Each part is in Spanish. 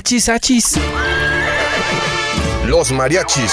Achis, achis. Los mariachis.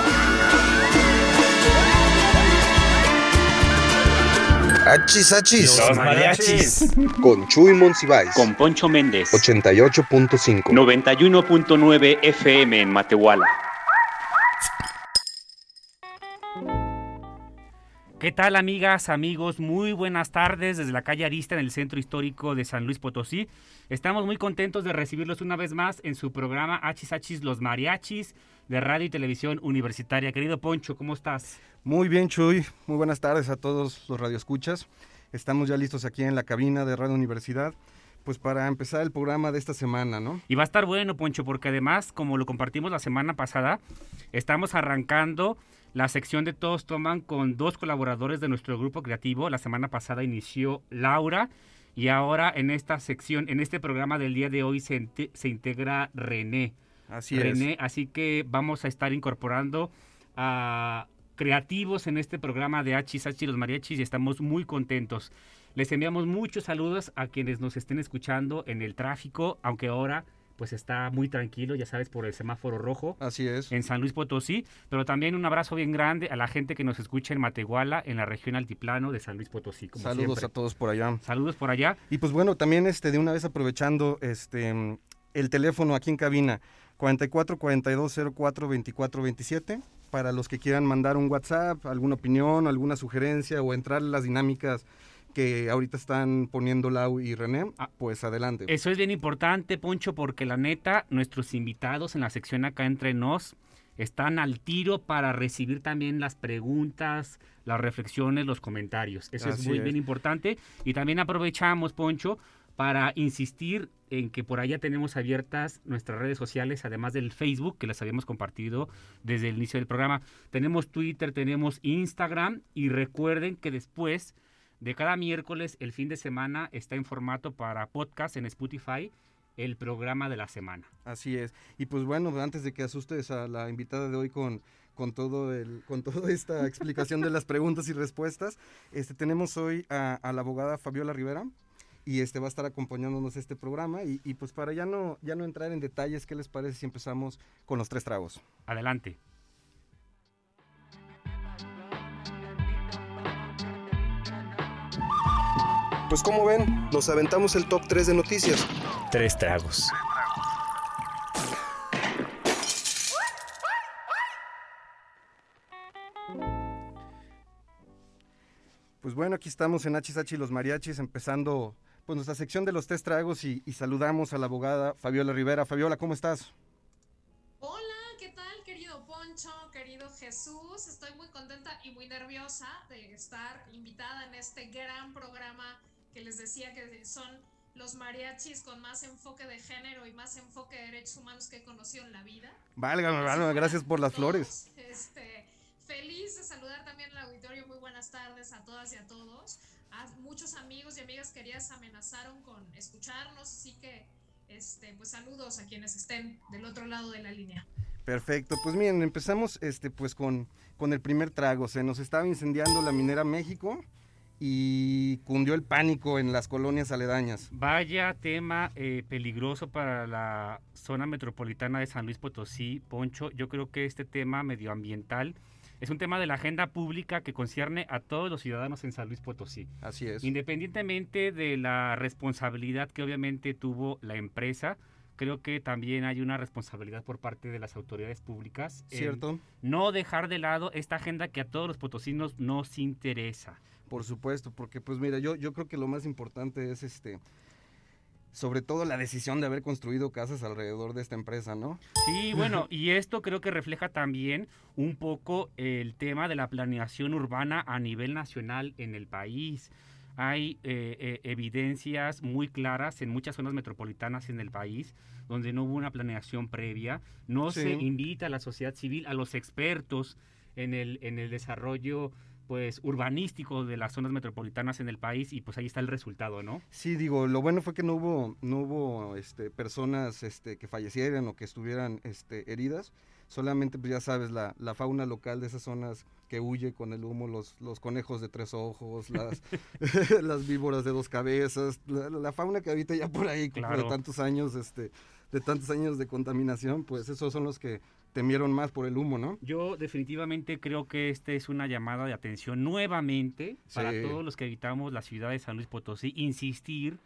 Achis, achis. Los mariachis. Con Chuy Monsiváis. Con Poncho Méndez. 88.5. 91.9 FM en Matehuala. ¿Qué tal amigas, amigos? Muy buenas tardes desde la calle Arista en el centro histórico de San Luis Potosí. Estamos muy contentos de recibirlos una vez más en su programa Hachis Hachis Los Mariachis de Radio y Televisión Universitaria. Querido Poncho, ¿cómo estás? Muy bien, Chuy. Muy buenas tardes a todos los radioescuchas. Estamos ya listos aquí en la cabina de Radio Universidad, pues para empezar el programa de esta semana, ¿no? Y va a estar bueno, Poncho, porque además, como lo compartimos la semana pasada, estamos arrancando la sección de Todos Toman con dos colaboradores de nuestro grupo creativo. La semana pasada inició Laura y ahora en esta sección, en este programa del día de hoy se, se integra René. Así René, así que vamos a estar incorporando a creativos en este programa de Hachis Hachis los Mariachis y estamos muy contentos. Les enviamos muchos saludos a quienes nos estén escuchando en el tráfico, aunque ahora pues está muy tranquilo, ya sabes, por el semáforo rojo es. Así es. en San Luis Potosí, pero también un abrazo bien grande a la gente que nos escucha en Matehuala, en la región altiplano de San Luis Potosí. como Saludos siempre. a todos por allá. Saludos por allá. Y pues bueno, también este de una vez aprovechando este el teléfono aquí en cabina 44 42 04 24 27 para los que quieran mandar un WhatsApp, alguna opinión, alguna sugerencia o entrar en las dinámicas que ahorita están poniendo Lau y René, Ah, pues adelante. Eso es bien importante, Poncho, porque la neta, nuestros invitados en la sección acá entre nos están al tiro para recibir también las preguntas, las reflexiones, los comentarios. Eso es muy es. bien importante. Y también aprovechamos, Poncho, para insistir en que por allá tenemos abiertas nuestras redes sociales, además del Facebook, que las habíamos compartido desde el inicio del programa. Tenemos Twitter, tenemos Instagram y recuerden que después de cada miércoles, el fin de semana, está en formato para podcast en Spotify, el programa de la semana. Así es. Y pues bueno, antes de que asustes a la invitada de hoy con, con todo el, con toda esta explicación de las preguntas y respuestas, este tenemos hoy a, a la abogada Fabiola Rivera y este va a estar acompañándonos este programa y, y pues para ya no, ya no entrar en detalles, ¿qué les parece si empezamos con los tres tragos? Adelante. Pues como ven, nos aventamos el top 3 de noticias. Tres tragos. Pues bueno, aquí estamos en HH y los mariachis empezando pues nuestra sección de los tres tragos y, y saludamos a la abogada Fabiola Rivera. Fabiola, ¿cómo estás? Hola, ¿qué tal, querido Poncho, querido Jesús? Estoy muy contenta y muy nerviosa de estar invitada en este gran programa que les decía que son los mariachis con más enfoque de género y más enfoque de derechos humanos que he conocido en la vida. Válgame, válgame, gracias por las todos, flores. Este, feliz de saludar también al auditorio. Muy buenas tardes a todas y a todos. A muchos amigos y amigas queridas amenazaron con escucharnos, así que este, pues saludos a quienes estén del otro lado de la línea. Perfecto, pues miren, empezamos este pues con, con el primer trago. Se nos estaba incendiando la minera México y cundió el pánico en las colonias aledañas. Vaya tema eh, peligroso para la zona metropolitana de San Luis Potosí, Poncho. Yo creo que este tema medioambiental es un tema de la agenda pública que concierne a todos los ciudadanos en San Luis Potosí. Así es. Independientemente de la responsabilidad que obviamente tuvo la empresa, creo que también hay una responsabilidad por parte de las autoridades públicas. en ¿Cierto? No dejar de lado esta agenda que a todos los potosinos nos interesa. Por supuesto, porque pues mira, yo, yo creo que lo más importante es este, sobre todo la decisión de haber construido casas alrededor de esta empresa, ¿no? Sí, bueno, y esto creo que refleja también un poco el tema de la planeación urbana a nivel nacional en el país. hay eh, eh, evidencias muy claras en muchas zonas metropolitanas en el país donde no hubo una planeación previa, no se invita a la sociedad civil, a los expertos en el, en el desarrollo pues urbanístico de las zonas metropolitanas en el país y pues ahí está el resultado, ¿no? Sí, digo, lo bueno fue que no hubo, no hubo este, personas este, que fallecieran o que estuvieran este, heridas. Solamente, pues ya sabes, la, la fauna local de esas zonas que huye con el humo, los, los conejos de tres ojos, las, las víboras de dos cabezas, la, la fauna que habita ya por ahí Claro. de tantos años, este, de tantos años de contaminación, pues esos son los que temieron más por el humo, ¿no? Yo definitivamente creo que esta es una llamada de atención nuevamente para Sí. todos los que habitamos la ciudad de San Luis Potosí, insistir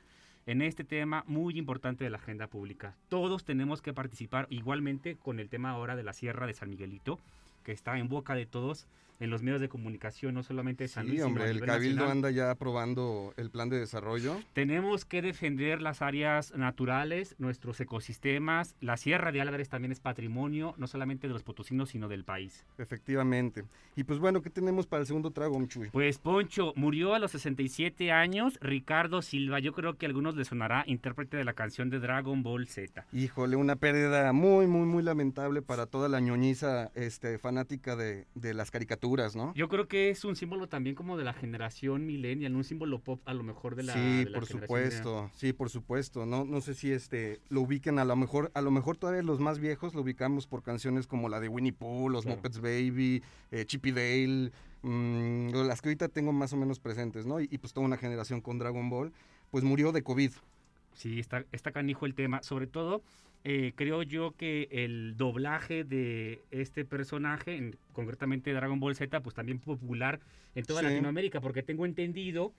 en este tema muy importante de la agenda pública. Todos tenemos que participar igualmente con el tema ahora de la Sierra de San Miguelito, que está en boca de todos en los medios de comunicación, no solamente de San Luis, Sí, hombre, el Cabildo nacional. anda ya aprobando el plan de desarrollo. Tenemos que defender las áreas naturales, nuestros ecosistemas. La Sierra de Álvarez también es patrimonio, no solamente de los potosinos, sino del país. Efectivamente. Y pues bueno, ¿qué tenemos para el segundo trago, Mchuy? Pues Poncho murió a los 67 años, Ricardo Silva, yo creo que a algunos les sonará intérprete de la canción de Dragon Ball Z. Híjole, una pérdida muy, muy, muy lamentable para toda la ñoñiza este, fanática de, de las caricaturas, ¿no? Yo creo que es un símbolo también como de la generación millennial, un símbolo pop a lo mejor de la sí, de la por supuesto, sí, por supuesto. No, no sé si este lo ubiquen a lo mejor, a lo mejor todavía los más viejos lo ubicamos por canciones como la de Winnie Pooh, los Claro. Muppets Baby, eh, Chippy Dale, mm, las que ahorita tengo más o menos presentes, ¿no? Y, y pues toda una generación con Dragon Ball, pues murió de COVID. Sí, está, está canijo el tema. Sobre todo, eh, creo yo que el doblaje de este personaje, en- concretamente Dragon Ball Z, pues también popular en toda Sí. Latinoamérica, porque tengo entendido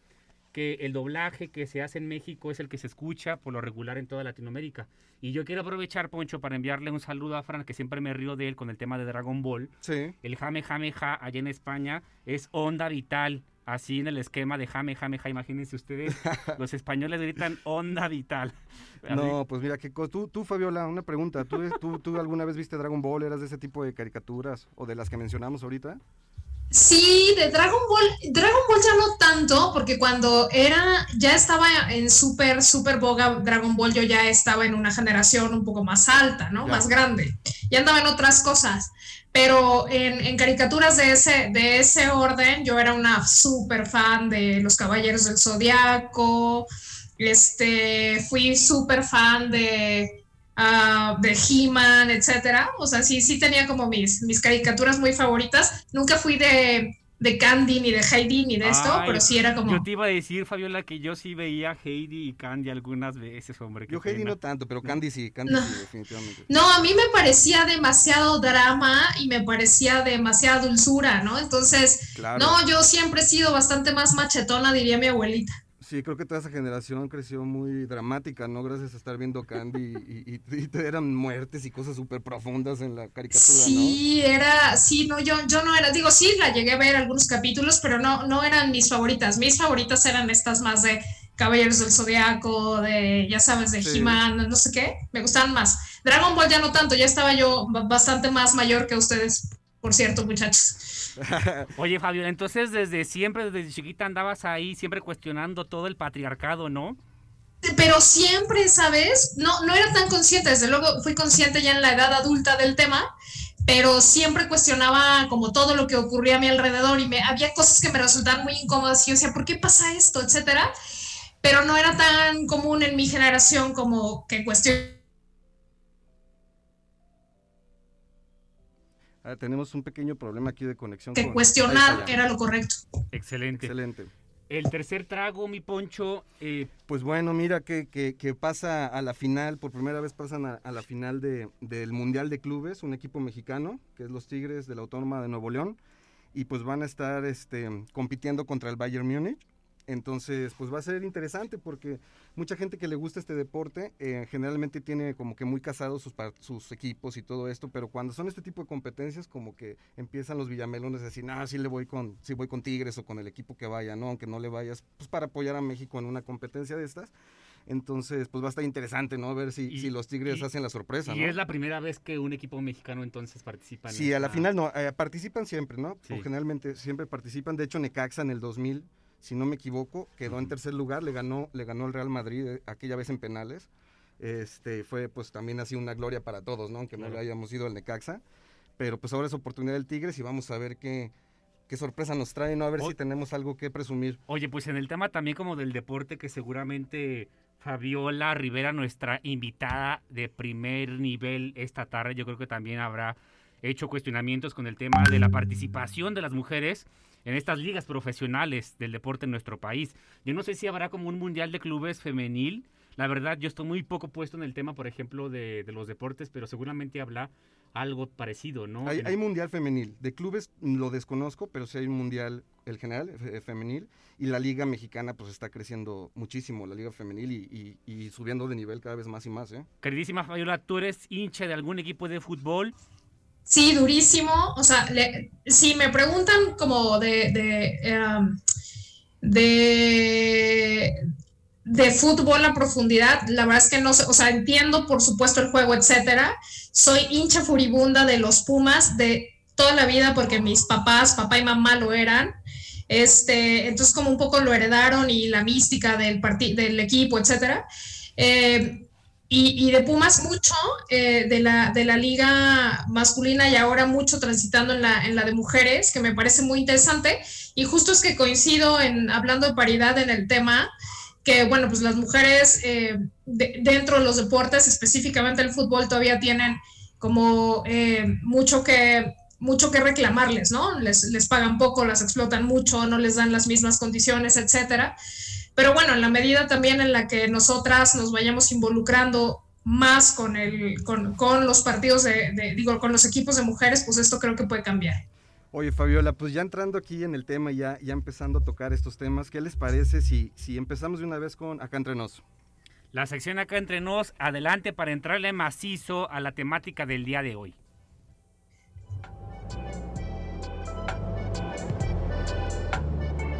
que el doblaje que se hace en México es el que se escucha por lo regular en toda Latinoamérica. Y yo quiero aprovechar, Poncho, para enviarle un saludo a Fran, que siempre me río de él con el tema de Dragon Ball. Sí. El Jame Jame Ja allá en España es onda vital. Así en el esquema de Jame Jame Ja, imagínense ustedes, los españoles gritan onda vital. Así- No, pues mira, que tú, tú, Fabiola, una pregunta. ¿Tú, tú, ¿Tú alguna vez viste Dragon Ball? ¿Eras de ese tipo de caricaturas o de las que mencionamos ahorita? Sí, de Dragon Ball, Dragon Ball ya no tanto, porque cuando era, ya estaba en súper, súper boga Dragon Ball, yo ya estaba en una generación un poco más alta, ¿no? Más grande. Ya andaba en otras cosas. Pero en, en caricaturas de ese, de ese orden, yo era una súper fan de Los Caballeros del Zodiaco. Este, fui súper fan de, ah, de He-Man, etcétera. O sea, sí, sí tenía como mis, mis caricaturas muy favoritas. Nunca fui de, de Candy, ni de Heidi, ni de esto, Ay, pero sí era como... Yo te iba a decir, Fabiola, que yo sí veía Heidi y Candy algunas veces, hombre. Yo Heidi pena. no tanto, pero Candy sí, Candy No. sí, definitivamente. No, a mí me parecía demasiado drama y me parecía demasiada dulzura, ¿no? Entonces, Claro. no, yo siempre he sido bastante más machetona, diría mi abuelita. Sí, creo que toda esa generación creció muy dramática, ¿no? Gracias a estar viendo Candy y, y- y te eran muertes y cosas súper profundas en la caricatura, Sí, era, sí, no, yo, yo no era, digo, sí, la llegué a ver algunos capítulos, pero no, no eran mis favoritas. Mis favoritas eran estas más de Caballeros del Zodiaco, de, ya sabes, de Sí. He-Man, no sé qué, me gustaban más. Dragon Ball ya no tanto, ya estaba yo ba- bastante más mayor que ustedes, por cierto, muchachos. ¿no? Oye, Fabiola, entonces desde siempre, desde chiquita andabas ahí siempre cuestionando todo el patriarcado, ¿no? Pero siempre, ¿sabes? No, no era tan consciente, desde luego fui consciente ya en la edad adulta del tema, pero siempre cuestionaba como todo lo que ocurría a mi alrededor y me, había cosas que me resultaban muy incómodas y yo decía, ¿por qué pasa esto? etcétera. Pero no era tan común en mi generación como que cuestionar Ah, tenemos un pequeño problema aquí de conexión. que con- cuestionar era lo correcto. Excelente. Excelente. El tercer trago, mi poncho, eh, Pues bueno, mira que, que- que pasa a la final, por primera vez pasan a, a la final de- del Mundial de Clubes, un equipo mexicano, que es los Tigres de la Autónoma de Nuevo León, y pues van a estar este, compitiendo contra el Bayern Múnich. Entonces, pues va a ser interesante porque mucha gente que le gusta este deporte eh, generalmente tiene como que muy casados sus, sus equipos y todo esto, pero cuando son este tipo de competencias como que empiezan los villamelones a decir, ah, sí le voy con, sí voy con Tigres o con el equipo que vaya, ¿no? Aunque no le vayas, pues para apoyar a México en una competencia de estas. Entonces, pues va a estar interesante, ¿no? Ver si, Y- si los Tigres y- hacen la sorpresa, y ¿no? es la primera vez que un equipo mexicano entonces participa en Sí, a la final no, eh, participan siempre, ¿no? Sí. O generalmente siempre participan. De hecho, Necaxa en el 2000 si no me equivoco, quedó en tercer lugar, le ganó, le ganó el Real Madrid eh, aquella vez en penales. Este, fue pues también así una gloria para todos, ¿no? Aunque no le hayamos ido al Necaxa. Pero pues ahora es oportunidad del Tigres y vamos a ver qué, qué sorpresa nos trae, ¿no? A ver O- si tenemos algo que presumir. Oye, pues en el tema también como del deporte, que seguramente Fabiola Rivera, nuestra invitada de primer nivel esta tarde, yo creo que también habrá hecho cuestionamientos con el tema de la participación de las mujeres en estas ligas profesionales del deporte en nuestro país. Yo no sé si habrá como un mundial de clubes femenil. La verdad, yo estoy muy poco puesto en el tema, por ejemplo, de, de los deportes, pero seguramente habrá algo parecido, ¿no? Hay, mundial femenil. De clubes lo desconozco, pero sí hay un mundial, el general, fe- femenil. Y la liga mexicana pues está creciendo muchísimo, la liga femenil, y, y- y subiendo de nivel cada vez más y más, ¿eh? Queridísima Fabiola, ¿tú eres hincha de algún equipo de fútbol? Sí, durísimo. O sea, le- si me preguntan como de, em, de, de fútbol a profundidad, la verdad es que no sé, o sea, entiendo por supuesto el juego, etcétera. Soy hincha furibunda de los Pumas de toda la vida porque mis papás, papá y mamá lo eran. Este, entonces como un poco lo heredaron y la mística del, del equipo, etcétera. Eh, y, de Pumas mucho, eh, de, la, de la liga masculina y ahora mucho transitando en la, en la de mujeres, que me parece muy interesante. Y justo es que coincido en hablando de paridad en el tema, que bueno, pues las mujeres eh, de- dentro de los deportes, específicamente el fútbol, todavía tienen como eh, mucho que mucho que reclamarles, ¿no? Les, les pagan poco, las explotan mucho, no les dan las mismas condiciones, etcétera. Pero bueno, en la medida también en la que nosotras nos vayamos involucrando más con, el, con, con los partidos de, de- digo, con los equipos de mujeres, pues esto creo que puede cambiar. Oye, Fabiola, pues ya entrando aquí en el tema, ya, ya empezando a tocar estos temas, ¿qué les parece si, si empezamos de una vez con Acá Entre Nos? La sección acá entre nos, adelante para entrarle macizo a la temática del día de hoy.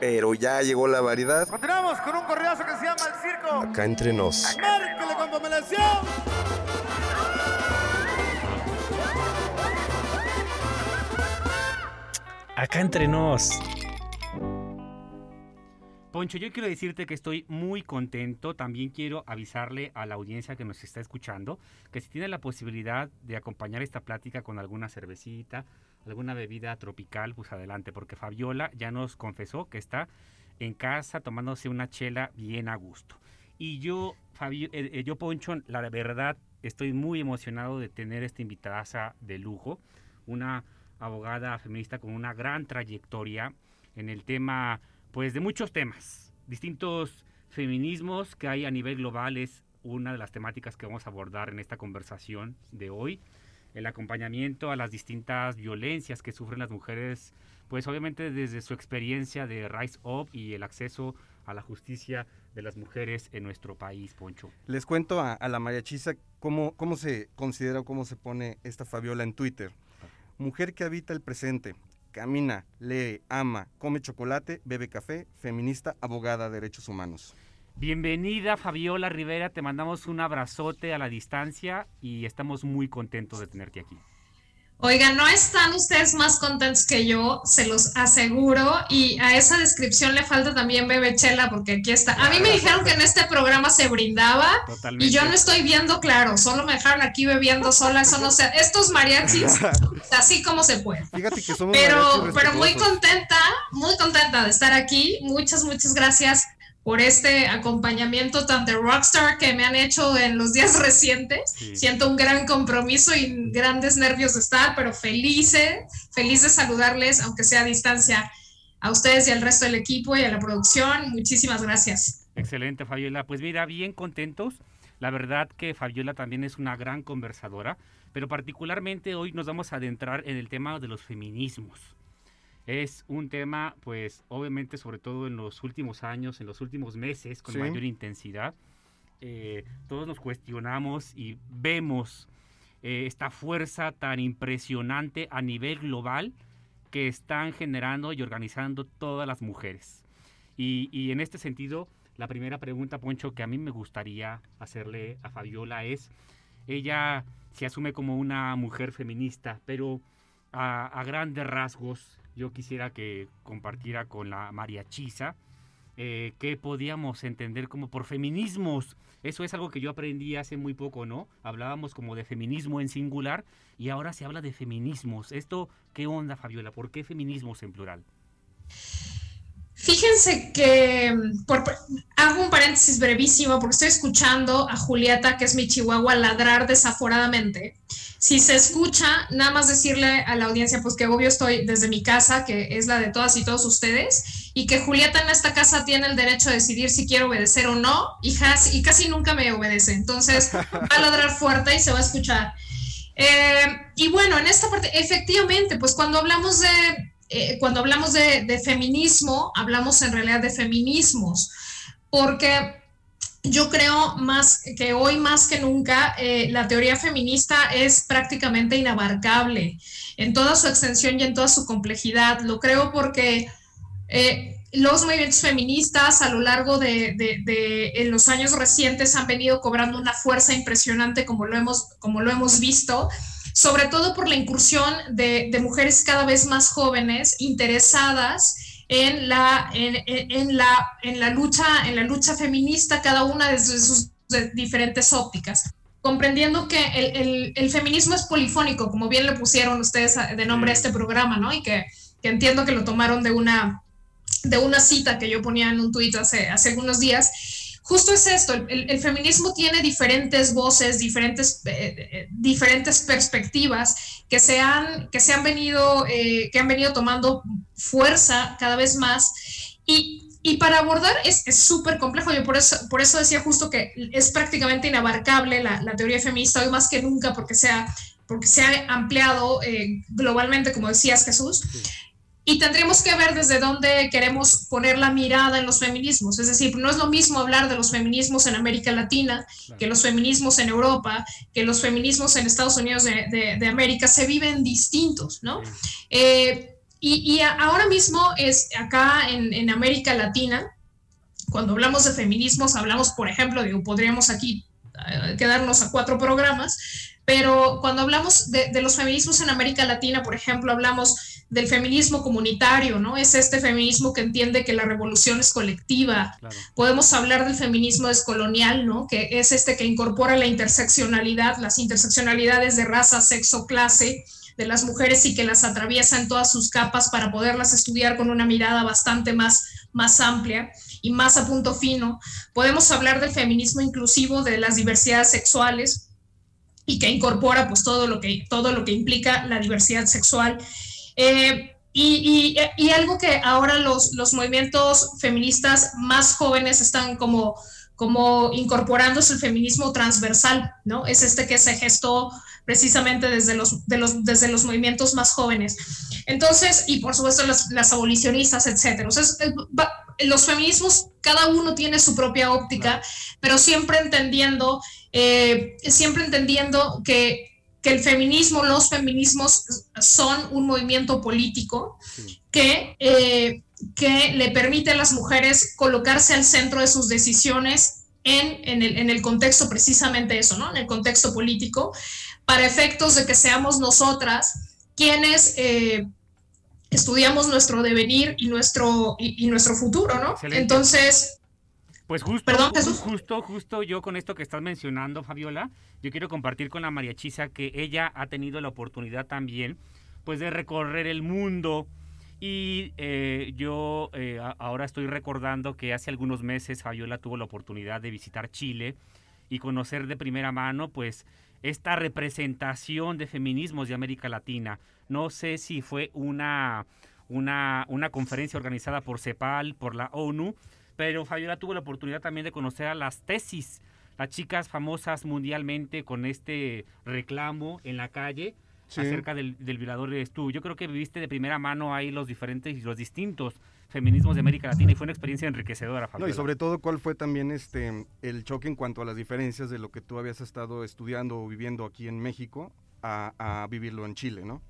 Pero ya llegó la variedad. Continuamos con un correazo que se llama El Circo. Acá entre nos. Márquele con pomelación. Acá entre nos. Poncho, yo quiero decirte que estoy muy contento. También quiero avisarle a la audiencia que nos está escuchando que si tiene la posibilidad de acompañar esta plática con alguna cervecita, alguna bebida tropical, pues adelante, porque Fabiola ya nos confesó que está en casa tomándose una chela bien a gusto. Y yo, Fabio, eh, eh, yo Poncho, la verdad, estoy muy emocionado de tener esta invitada de lujo, una abogada feminista con una gran trayectoria en el tema, pues de muchos temas, distintos feminismos que hay a nivel global es una de las temáticas que vamos a abordar en esta conversación de hoy. El acompañamiento a las distintas violencias que sufren las mujeres, pues obviamente desde su experiencia de Rise Up y el acceso a la justicia de las mujeres en nuestro país, Poncho. Les cuento a, a la mariachisa cómo, cómo se considera o cómo se pone esta Fabiola en Twitter. Mujer que habita el presente, camina, lee, ama, come chocolate, bebe café, feminista, abogada de derechos humanos. Bienvenida Fabiola Rivera, te mandamos un abrazote a la distancia y estamos muy contentos de tenerte aquí. Oigan, no están ustedes más contentos que yo, se los aseguro. Y a esa descripción le falta también Bebe Chela, porque aquí está. A mí me dijeron que en este programa se brindaba Totalmente. y yo no estoy viendo claro, solo me dejaron aquí bebiendo sola. Eso no sé, estos mariachis, así como se puede. Fíjate que somos Pero, pero muy contenta, muy contenta de estar aquí. Muchas, muchas gracias por este acompañamiento tan de rockstar que me han hecho en los días recientes. Sí. Siento un gran compromiso y grandes nervios de estar, pero felices, feliz de saludarles, aunque sea a distancia, a ustedes y al resto del equipo y a la producción. Muchísimas gracias. Excelente, Fabiola. Pues mira, bien contentos. La verdad que Fabiola también es una gran conversadora, pero particularmente hoy nos vamos a adentrar en el tema de los feminismos. Es un tema, pues obviamente, sobre todo en los últimos años, en los últimos meses, con Sí. mayor intensidad. eh, todos nos cuestionamos y vemos eh, esta fuerza tan impresionante a nivel global que están generando y organizando todas las mujeres. Y, y en este sentido, la primera pregunta, Poncho, que a mí me gustaría hacerle a Fabiola es, ella se asume como una mujer feminista, pero a, a grandes rasgos yo quisiera que compartiera con la María Chisa eh, qué podíamos entender como por feminismos. Eso es algo que yo aprendí hace muy poco, ¿no? Hablábamos como de feminismo en singular y ahora se habla de feminismos. ¿Esto qué onda, Fabiola? ¿Por qué feminismos en plural? Fíjense que por, hago un paréntesis brevísimo porque estoy escuchando a Julieta, que es mi chihuahua, ladrar desaforadamente. Si se escucha, nada más decirle a la audiencia, pues que obvio estoy desde mi casa, que es la de todas y todos ustedes, y que Julieta en esta casa tiene el derecho a decidir si quiere obedecer o no, y, casi, y casi nunca me obedece. Entonces va a ladrar fuerte y se va a escuchar. Eh, y bueno, en esta parte, efectivamente, pues cuando hablamos de eh, cuando hablamos de, feminismo, hablamos en realidad de feminismos, porque yo creo más que hoy más que nunca eh, la teoría feminista es prácticamente inabarcable en toda su extensión y en toda su complejidad. Lo creo porque eh, los movimientos feministas a lo largo de, los años recientes han venido cobrando una fuerza impresionante como lo hemos visto sobre todo por la incursión de, de mujeres cada vez más jóvenes interesadas en la, en, en, la, en, la lucha, en la lucha feminista, cada una desde sus de diferentes ópticas, comprendiendo que el, el, el, feminismo es polifónico, como bien le pusieron ustedes de nombre a este programa, ¿no? Y que, que entiendo que lo tomaron de una, de una cita que yo ponía en un tuit hace, hace algunos días, justo es esto, el, feminismo tiene diferentes voces, diferentes, eh, diferentes perspectivas que se han, que se han, venido, eh, que han venido tomando fuerza cada vez más. Y, y para abordar es súper complejo, yo por eso, por eso decía justo que es prácticamente inabarcable la, teoría feminista hoy más que nunca porque se ha, porque se ha ampliado eh, globalmente, como decías Jesús. Y tendríamos que ver desde dónde queremos poner la mirada en los feminismos. Es decir, no es lo mismo hablar de los feminismos en América Latina que los feminismos en Europa, que los feminismos en Estados Unidos de, de, de América. Se viven distintos, ¿no? Eh, y, y, ahora mismo es acá en, en, América Latina, cuando hablamos de feminismos, hablamos, por ejemplo, digo, podríamos aquí uh, quedarnos a cuatro programas, pero cuando hablamos de, de los feminismos en América Latina, por ejemplo, hablamos del feminismo comunitario, ¿no? Es este feminismo que entiende que la revolución es colectiva. Claro. Podemos hablar del feminismo descolonial, ¿no? Que es este que incorpora la interseccionalidad, las interseccionalidades de raza, sexo, clase de las mujeres y que las atraviesa en todas sus capas para poderlas estudiar con una mirada bastante más, más amplia y más a punto fino. Podemos hablar del feminismo inclusivo de las diversidades sexuales y que incorpora pues todo lo que, todo lo que implica la diversidad sexual eh, y, y, y, algo que ahora los, los, movimientos feministas más jóvenes están como, como incorporando es el feminismo transversal, ¿no? Es este que se gestó precisamente desde los, de los, desde los movimientos más jóvenes. Entonces, y por supuesto las, las abolicionistas, etcétera. O sea, los feminismos, cada uno tiene su propia óptica, pero siempre entendiendo, eh, siempre entendiendo que que el feminismo, los feminismos son un movimiento político que, eh, que le permite a las mujeres colocarse al centro de sus decisiones en, en, el, en el contexto precisamente eso, ¿no? En el contexto político, para efectos de que seamos nosotras quienes eh, estudiamos nuestro devenir y nuestro, y, y nuestro futuro, ¿no? Excelente. Entonces, pues justo, Perdón, justo, justo yo con esto que estás mencionando, Fabiola, yo quiero compartir con la María Chisa que ella ha tenido la oportunidad también, pues de recorrer el mundo y eh, yo eh, ahora estoy recordando que hace algunos meses Fabiola tuvo la oportunidad de visitar Chile y conocer de primera mano, pues esta representación de feminismos de América Latina. No sé si fue una, una, una conferencia organizada por CEPAL, por la ONU, pero Fabiola tuvo la oportunidad también de conocer a las tesis, las chicas famosas mundialmente con este reclamo en la calle sí. acerca del, del violador de tú. Yo creo que viviste de primera mano ahí los diferentes y los distintos feminismos de América Latina y fue una experiencia enriquecedora, No, y sobre todo, ¿cuál fue también este el choque en cuanto a las diferencias de lo que tú habías estado estudiando o viviendo aquí en México a, a vivirlo en Chile, ¿no?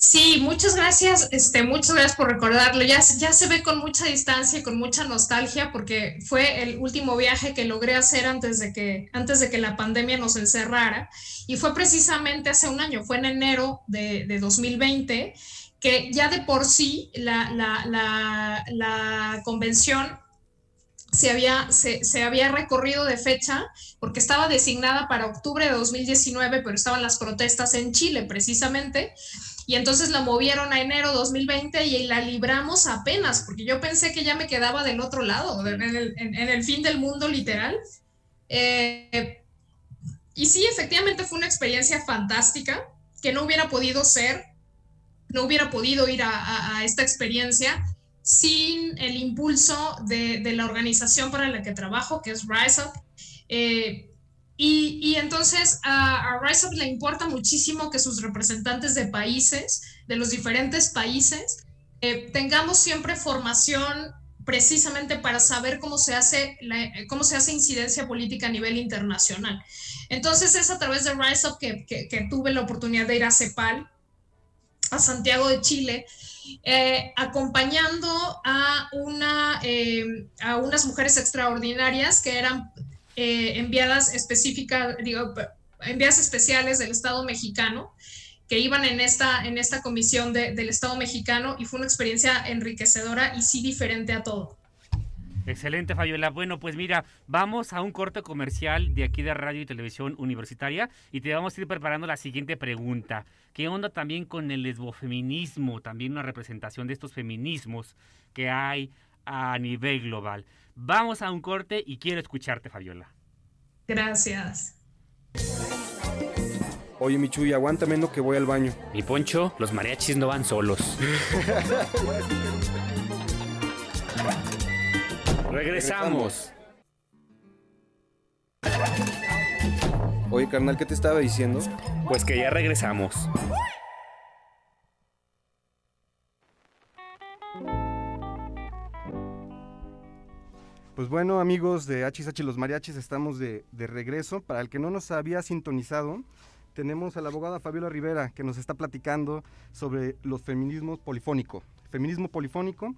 Sí, muchas gracias, este, muchas gracias por recordarlo. Ya, ya se ve con mucha distancia y con mucha nostalgia porque fue el último viaje que logré hacer antes de que, antes de que la pandemia nos encerrara y fue precisamente hace un año, fue en enero de, de 2020 que ya de por sí la, la, la, convención se había, se, se, había recorrido de fecha porque estaba designada para octubre de 2019, pero estaban las protestas en Chile precisamente y entonces la movieron a enero 2020 y la libramos apenas, porque yo pensé que ya me quedaba del otro lado, en el, fin del mundo literal. Eh, y sí, efectivamente fue una experiencia fantástica, que no hubiera podido ser, no hubiera podido ir a, esta experiencia sin el impulso de, de, la organización para la que trabajo, que es Rise Up. Eh, y, y, entonces a, a RiseUp le importa muchísimo que sus representantes de países, de los diferentes países, eh, tengamos siempre formación precisamente para saber cómo se, hace la, cómo se hace incidencia política a nivel internacional. Entonces es a través de RiseUp que, que, que tuve la oportunidad de ir a CEPAL, a Santiago de Chile, eh, acompañando a, una, eh, a unas mujeres extraordinarias que eran eh, enviadas específicas, digo, enviadas especiales del Estado mexicano que iban en esta, en esta comisión de, del Estado mexicano y fue una experiencia enriquecedora y sí diferente a todo. Excelente, Fabiola. Bueno, pues mira, vamos a un corte comercial de aquí de Radio y Televisión Universitaria y te vamos a ir preparando la siguiente pregunta. ¿Qué onda también con el lesbofeminismo? También una representación de estos feminismos que hay a nivel global. Vamos a un corte y quiero escucharte, Fabiola. Gracias. Oye, Michuy, aguántame no que voy al baño. Mi poncho, los mariachis no van solos. Regresamos. Oye, carnal, ¿qué te estaba diciendo? Pues que ya regresamos. Pues bueno, amigos de HSH Los Mariachis, estamos de, de, regreso. Para el que no nos había sintonizado, tenemos a la abogada Fabiola Rivera que nos está platicando sobre los feminismos polifónico. Feminismo polifónico.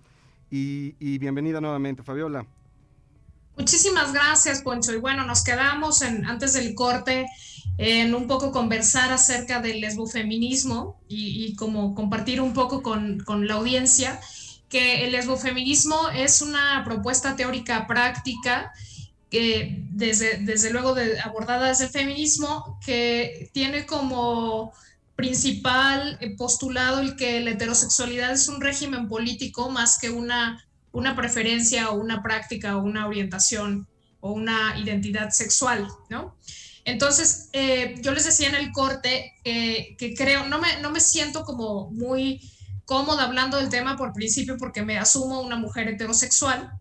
Y, y bienvenida nuevamente, Fabiola. Muchísimas gracias, Poncho. Y bueno, nos quedamos en, antes del corte en un poco conversar acerca del lesbofeminismo y, y como compartir un poco con, con la audiencia que el lesbofeminismo es una propuesta teórica práctica que desde, desde luego de, abordada desde el feminismo que tiene como principal postulado el que la heterosexualidad es un régimen político más que una, una preferencia o una práctica o una orientación o una identidad sexual, ¿no? Entonces, eh, yo les decía en el corte eh, que creo, no me, no me siento como muy cómoda hablando del tema por principio porque me asumo una mujer heterosexual,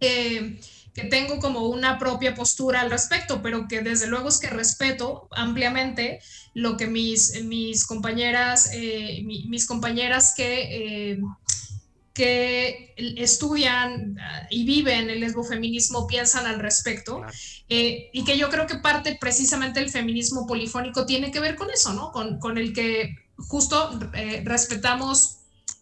eh, que tengo como una propia postura al respecto, pero que desde luego es que respeto ampliamente lo que mis, mis compañeras, eh, mi, mis compañeras que, eh, que estudian y viven el lesbofeminismo piensan al respecto, claro. y que yo creo que parte precisamente el feminismo polifónico tiene que ver con eso, ¿no? Con, con el que justo eh, respetamos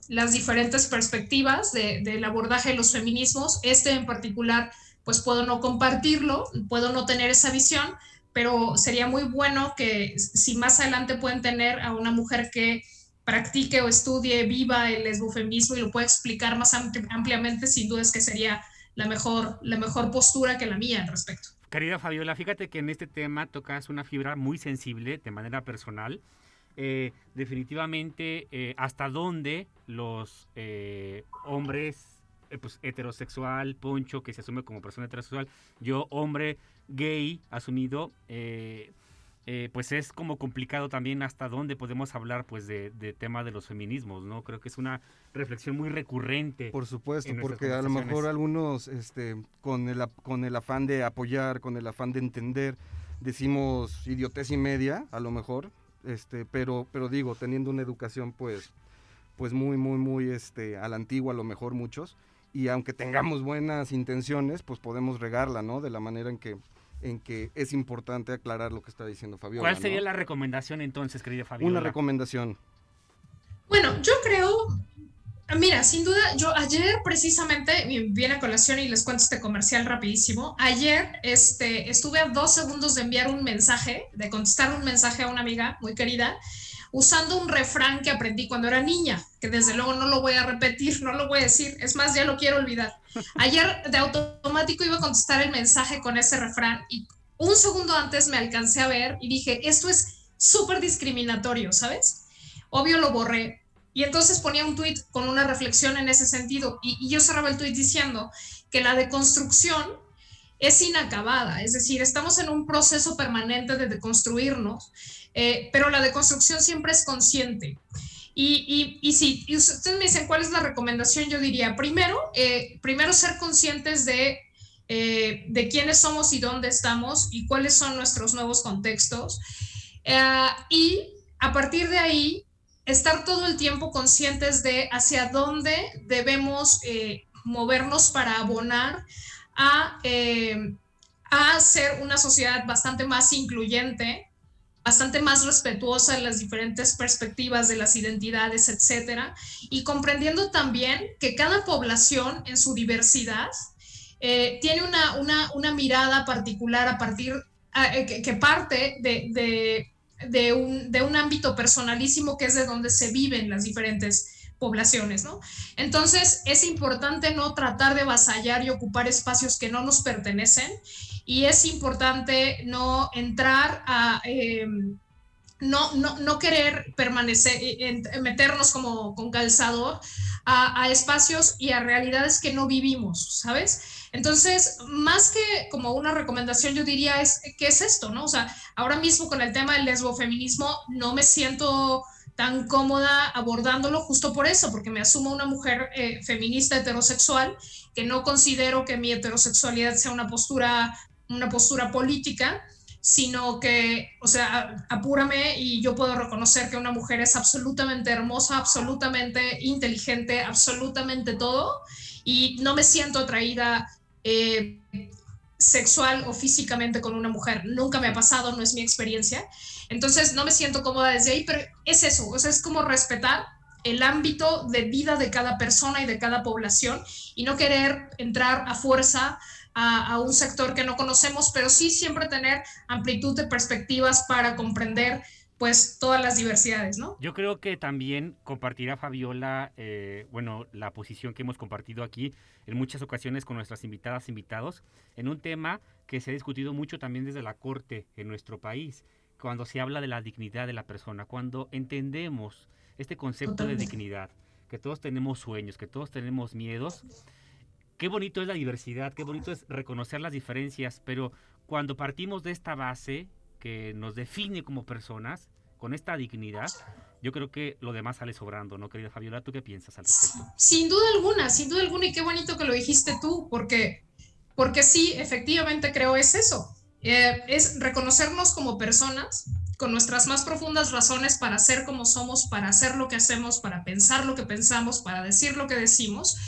las diferentes perspectivas de, del abordaje de los feminismos. Este en particular, pues puedo no compartirlo, puedo no tener esa visión, pero sería muy bueno que si más adelante pueden tener a una mujer que practique o estudie, viva el lesbofeminismo y lo pueda explicar más ampli ampliamente, sin duda es que sería la mejor, la mejor postura que la mía al respecto. Querida Fabiola, fíjate que en este tema tocas una fibra muy sensible de manera personal eh, definitivamente eh, hasta dónde los eh, hombres pues, heterosexual, poncho, que se asume como persona heterosexual, yo hombre gay asumido, pues es como complicado también hasta dónde podemos hablar pues de, de, tema de los feminismos, ¿no? Creo que es una reflexión muy recurrente. Por supuesto, porque a lo mejor algunos este, con, el, con el afán de apoyar, con el afán de entender, decimos idiotez y media, a lo mejor, este, pero, pero digo, teniendo una educación pues, pues muy, muy, muy este, a la antigua, a lo mejor muchos, y aunque tengamos buenas intenciones, pues podemos regarla, ¿no? De la manera en que en que es importante aclarar lo que está diciendo Fabiola. ¿Cuál sería la recomendación entonces, querida Fabiola? Una recomendación. Bueno, yo creo, mira, sin duda, yo ayer precisamente, viene a colación y les cuento este comercial rapidísimo, ayer este, estuve a dos segundos de enviar un mensaje, de contestar un mensaje a una amiga muy querida, usando un refrán que aprendí cuando era niña, que desde luego no lo voy a repetir, no lo voy a decir, es más, ya lo quiero olvidar. Ayer de automático iba a contestar el mensaje con ese refrán y un segundo antes me alcancé a ver y dije, esto es súper discriminatorio, ¿sabes? Obvio lo borré. Y entonces ponía un tuit con una reflexión en ese sentido y, y yo cerraba el tuit diciendo que la deconstrucción es inacabada, es decir, estamos en un proceso permanente de deconstruirnos eh, pero la deconstrucción siempre es consciente. Y, y, si ustedes me dicen cuál es la recomendación, yo diría, primero, eh, primero ser conscientes de, eh, de quiénes somos y dónde estamos y cuáles son nuestros nuevos contextos. y a partir de ahí, estar todo el tiempo conscientes de hacia dónde debemos movernos para abonar a, a ser una sociedad bastante más incluyente, bastante más respetuosa en las diferentes perspectivas de las identidades, etcétera, y comprendiendo también que cada población en su diversidad eh, tiene una, una, una, mirada particular a partir, eh, que, parte de, de, de, un, de un ámbito personalísimo que es de donde se viven las diferentes poblaciones, ¿no? Entonces es importante no tratar de vasallar y ocupar espacios que no nos pertenecen y es importante no entrar a... Eh, no, no, no, querer permanecer, eh, meternos como con calzador a, espacios y a realidades que no vivimos, ¿sabes? Entonces, más que como una recomendación, yo diría, es, ¿qué es esto, no? O sea, ahora mismo con el tema del lesbofeminismo no me siento tan cómoda abordándolo justo por eso, porque me asumo una mujer eh, feminista heterosexual, que no considero que mi heterosexualidad sea una postura una postura política, sino que, o sea, apúrame y yo puedo reconocer que una mujer es absolutamente hermosa, absolutamente inteligente, absolutamente todo, y no me siento atraída eh, sexual o físicamente con una mujer. Nunca me ha pasado, no es mi experiencia. Entonces no me siento cómoda desde ahí, pero es eso, o sea, es como respetar el ámbito de vida de cada persona y de cada población y no querer entrar a fuerza a, un sector que no conocemos, pero sí siempre tener amplitud de perspectivas para comprender pues todas las diversidades, ¿no? Yo creo que también compartirá Fabiola, eh, bueno, la posición que hemos compartido aquí en muchas ocasiones con nuestras invitadas, invitados, en un tema que se ha discutido mucho también desde la Corte en nuestro país, cuando se habla de la dignidad de la persona, cuando entendemos este concepto de dignidad, que todos tenemos sueños, que todos tenemos miedos, qué bonito es la diversidad, qué bonito es reconocer las diferencias, pero cuando partimos de esta base que nos define como personas, con esta dignidad, yo creo que lo demás sale sobrando, ¿no, querida Fabiola? ¿Tú qué piensas al respecto? Sin duda alguna, sin duda alguna, y qué bonito que lo dijiste tú, porque, porque sí, efectivamente creo es eso, eh, es reconocernos como personas con nuestras más profundas razones para ser como somos, para hacer lo que hacemos, para pensar lo que pensamos, para decir lo que decimos,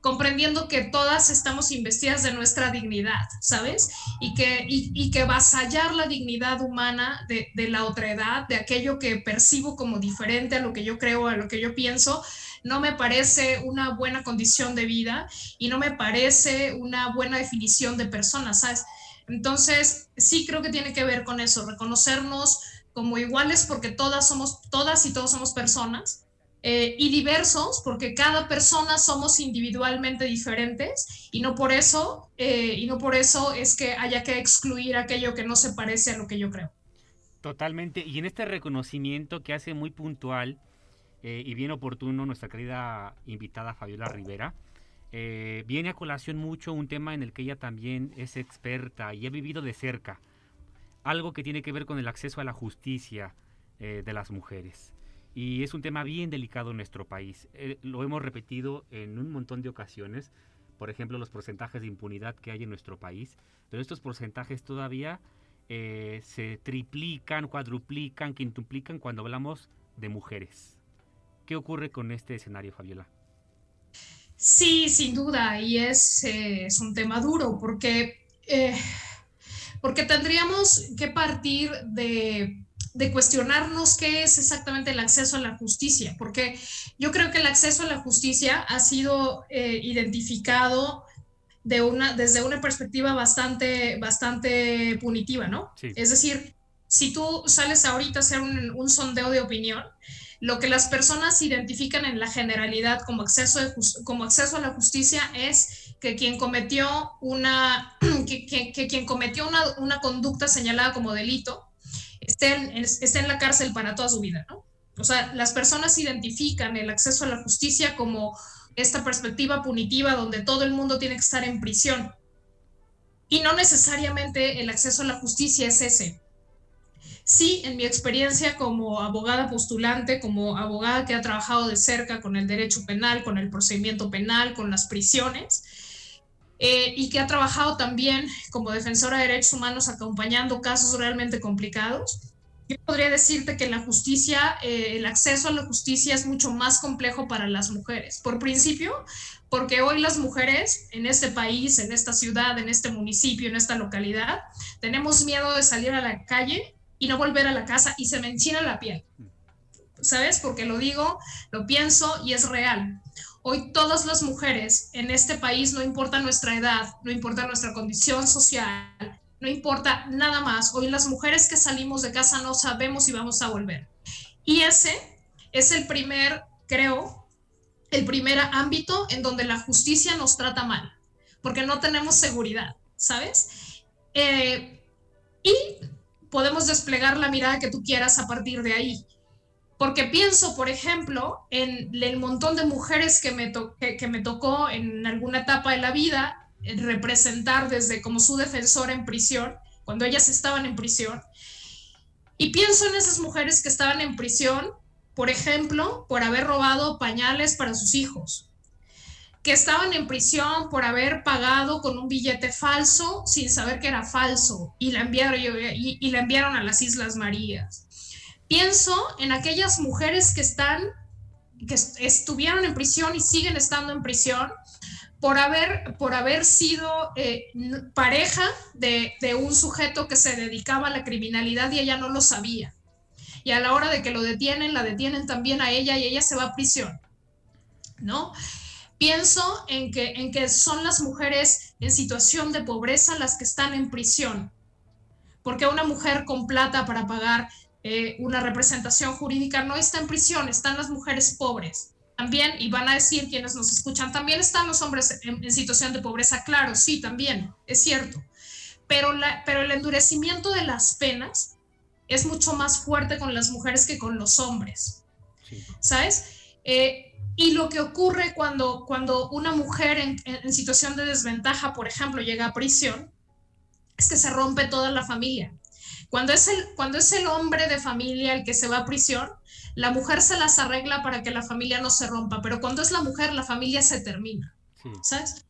comprendiendo que todas estamos investidas de nuestra dignidad, ¿sabes? Y que, y, que vasallar la dignidad humana de, de, la edad, de aquello que percibo como diferente a lo que yo creo, a lo que yo pienso, no me parece una buena condición de vida y no me parece una buena definición de persona, ¿sabes? Entonces, sí creo que tiene que ver con eso, reconocernos como iguales porque todas somos, todas y todos somos personas eh, y diversos, porque cada persona somos individualmente diferentes y no por eso eh, y no por eso es que haya que excluir aquello que no se parece a lo que yo creo. Totalmente. Y en este reconocimiento que hace muy puntual eh, y bien oportuno nuestra querida invitada Fabiola Rivera, viene a colación mucho un tema en el que ella también es experta y ha vivido de cerca. Algo que tiene que ver con el acceso a la justicia de las mujeres y es un tema bien delicado en nuestro país. Eh, lo hemos repetido en un montón de ocasiones, por ejemplo, los porcentajes de impunidad que hay en nuestro país, pero estos porcentajes todavía eh, se triplican, cuadruplican, quintuplican cuando hablamos de mujeres ¿Qué ocurre con este escenario, Fabiola? Sí, sin duda, y es, eh, es un tema duro porque, porque tendríamos que partir de, de, cuestionarnos qué es exactamente el acceso a la justicia, porque yo creo que el acceso a la justicia ha sido eh, identificado de una, desde una perspectiva bastante, bastante punitiva, ¿no? Sí. Es decir, si tú sales ahorita a hacer un, un sondeo de opinión, lo que las personas identifican en la generalidad como acceso, de como acceso a la justicia es que quien cometió una, que, que, que quien cometió una, una, conducta señalada como delito esté en, en la cárcel para toda su vida, ¿no? O sea, las personas identifican el acceso a la justicia como esta perspectiva punitiva donde todo el mundo tiene que estar en prisión. Y no necesariamente el acceso a la justicia es ese. Sí, en mi experiencia como abogada postulante, como abogada que ha trabajado de cerca con el derecho penal, con el procedimiento penal, con las prisiones, eh, y que ha trabajado también como defensora de derechos humanos acompañando casos realmente complicados, yo podría decirte que la justicia, eh, el acceso a la justicia es mucho más complejo para las mujeres. Por principio, porque hoy las mujeres en este país, en esta ciudad, en este municipio, en esta localidad, tenemos miedo de salir a la calle y no volver a la casa y se me enchina la piel. ¿Sabes? Porque lo digo, lo pienso y es real. Hoy todas las mujeres en este país, no importa nuestra edad, no importa nuestra condición social, no importa nada más. Hoy las mujeres que salimos de casa no sabemos si vamos a volver. Y ese es el primer, creo, el primer ámbito en donde la justicia nos trata mal, porque no tenemos seguridad, ¿sabes? Eh, y podemos desplegar la mirada que tú quieras a partir de ahí. Porque pienso, por ejemplo, en el montón de mujeres que me, que, me tocó en alguna etapa de la vida eh, representar desde como su defensora en prisión, cuando ellas estaban en prisión. Y pienso en esas mujeres que estaban en prisión, por ejemplo, por haber robado pañales para sus hijos, que estaban en prisión por haber pagado con un billete falso sin saber que era falso y la enviaron, y, y la enviaron a las Islas Marías. Pienso en aquellas mujeres que están, que estuvieron en prisión y siguen estando en prisión por haber, por haber sido eh, pareja de, de un sujeto que se dedicaba a la criminalidad y ella no lo sabía. Y a la hora de que lo detienen, la detienen también a ella y ella se va a prisión. ¿No? Pienso en que, en que son las mujeres en situación de pobreza las que están en prisión, porque una mujer con plata para pagar eh, una representación jurídica no está en prisión, están las mujeres pobres. También, y van a decir quienes nos escuchan, también están los hombres en, en situación de pobreza, claro, sí, también, es cierto. Pero, la, pero el endurecimiento de las penas es mucho más fuerte con las mujeres que con los hombres. Sí. ¿Sabes? Eh, y lo que ocurre cuando, cuando una mujer en, en, situación de desventaja, por ejemplo, llega a prisión, es que se rompe toda la familia. Cuando es, el, cuando es el hombre de familia el que se va a prisión, la mujer se las arregla para que la familia no se rompa, pero cuando es la mujer, la familia se termina. Sí. ¿Sabes?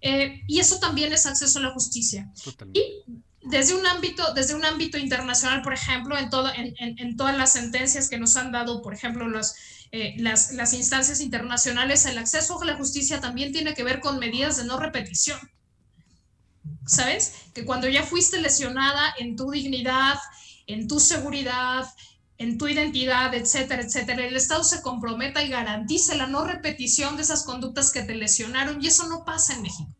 Eh, y eso también es acceso a la justicia. Totalmente. Y desde un ámbito, desde un ámbito internacional, por ejemplo, en, todo, en, en, en todas las sentencias que nos han dado, por ejemplo, los, eh, las, las, instancias internacionales, el acceso a la justicia también tiene que ver con medidas de no repetición. ¿Sabes? Que cuando ya fuiste lesionada en tu dignidad, en tu seguridad, en tu identidad, etcétera, etcétera, el Estado se comprometa y garantice la no repetición de esas conductas que te lesionaron y eso no pasa en México.